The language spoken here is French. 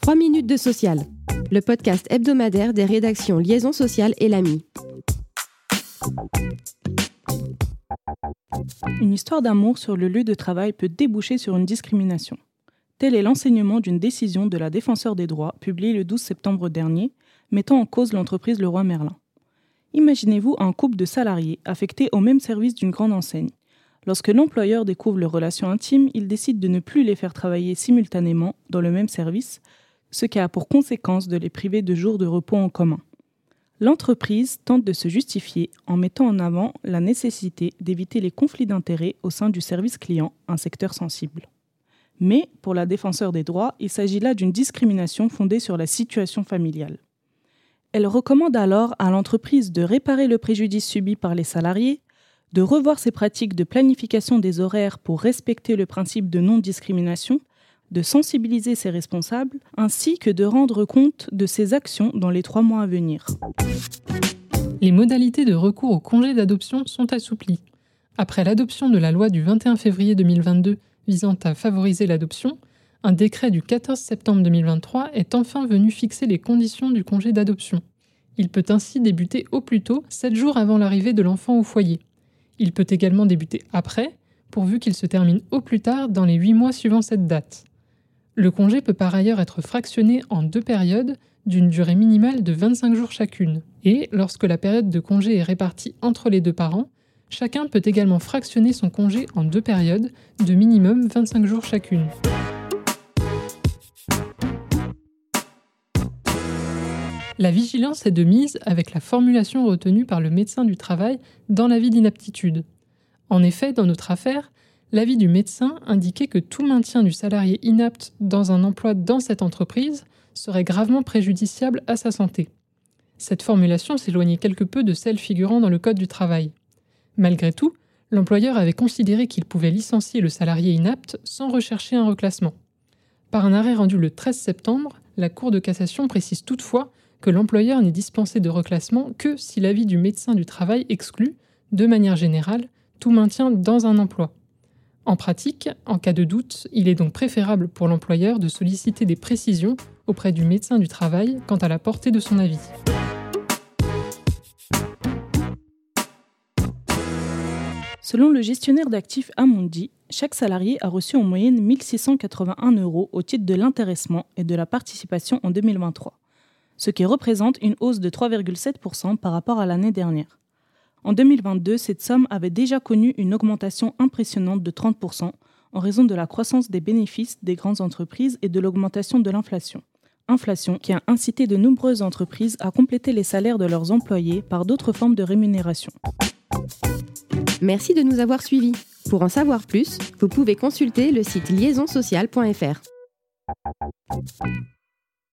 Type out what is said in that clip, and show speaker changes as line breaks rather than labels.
3 minutes de social, le podcast hebdomadaire des rédactions Liaison sociale et l'AMI.
Une histoire d'amour sur le lieu de travail peut déboucher sur une discrimination. Tel est l'enseignement d'une décision de la Défenseur des droits publiée le 12 septembre dernier, mettant en cause l'entreprise Leroy Merlin. Imaginez-vous un couple de salariés affectés au même service d'une grande enseigne. Lorsque l'employeur découvre leurs relations intimes, il décide de ne plus les faire travailler simultanément dans le même service, ce qui a pour conséquence de les priver de jours de repos en commun. L'entreprise tente de se justifier en mettant en avant la nécessité d'éviter les conflits d'intérêts au sein du service client, un secteur sensible. Mais pour la défenseur des droits, il s'agit là d'une discrimination fondée sur la situation familiale. Elle recommande alors à l'entreprise de réparer le préjudice subi par les salariés, de revoir ses pratiques de planification des horaires pour respecter le principe de non-discrimination, de sensibiliser ses responsables, ainsi que de rendre compte de ses actions dans les trois mois à venir.
Les modalités de recours au congé d'adoption sont assouplies. Après l'adoption de la loi du 21 février 2022 visant à favoriser l'adoption, un décret du 14 septembre 2023 est enfin venu fixer les conditions du congé d'adoption. Il peut ainsi débuter au plus tôt, 7 jours avant l'arrivée de l'enfant au foyer. Il peut également débuter après, pourvu qu'il se termine au plus tard dans les 8 mois suivant cette date. Le congé peut par ailleurs être fractionné en deux périodes d'une durée minimale de 25 jours chacune. Et lorsque la période de congé est répartie entre les deux parents, chacun peut également fractionner son congé en deux périodes de minimum 25 jours chacune. La vigilance est de mise avec la formulation retenue par le médecin du travail dans l'avis d'inaptitude. En effet, dans notre affaire, l'avis du médecin indiquait que tout maintien du salarié inapte dans un emploi dans cette entreprise serait gravement préjudiciable à sa santé. Cette formulation s'éloignait quelque peu de celle figurant dans le Code du travail. Malgré tout, l'employeur avait considéré qu'il pouvait licencier le salarié inapte sans rechercher un reclassement. Par un arrêt rendu le 13 septembre, la Cour de cassation précise toutefois que l'employeur n'est dispensé de reclassement que si l'avis du médecin du travail exclut, de manière générale, tout maintien dans un emploi. En pratique, en cas de doute, il est donc préférable pour l'employeur de solliciter des précisions auprès du médecin du travail quant à la portée de son avis.
Selon le gestionnaire d'actifs Amundi, chaque salarié a reçu en moyenne 1681 euros au titre de l'intéressement et de la participation en 2023 ce qui représente une hausse de 3,7% par rapport à l'année dernière. En 2022, cette somme avait déjà connu une augmentation impressionnante de 30% en raison de la croissance des bénéfices des grandes entreprises et de l'augmentation de l'inflation. Inflation qui a incité de nombreuses entreprises à compléter les salaires de leurs employés par d'autres formes de rémunération.
Merci de nous avoir suivis. Pour en savoir plus, vous pouvez consulter le site liaisonsocial.fr.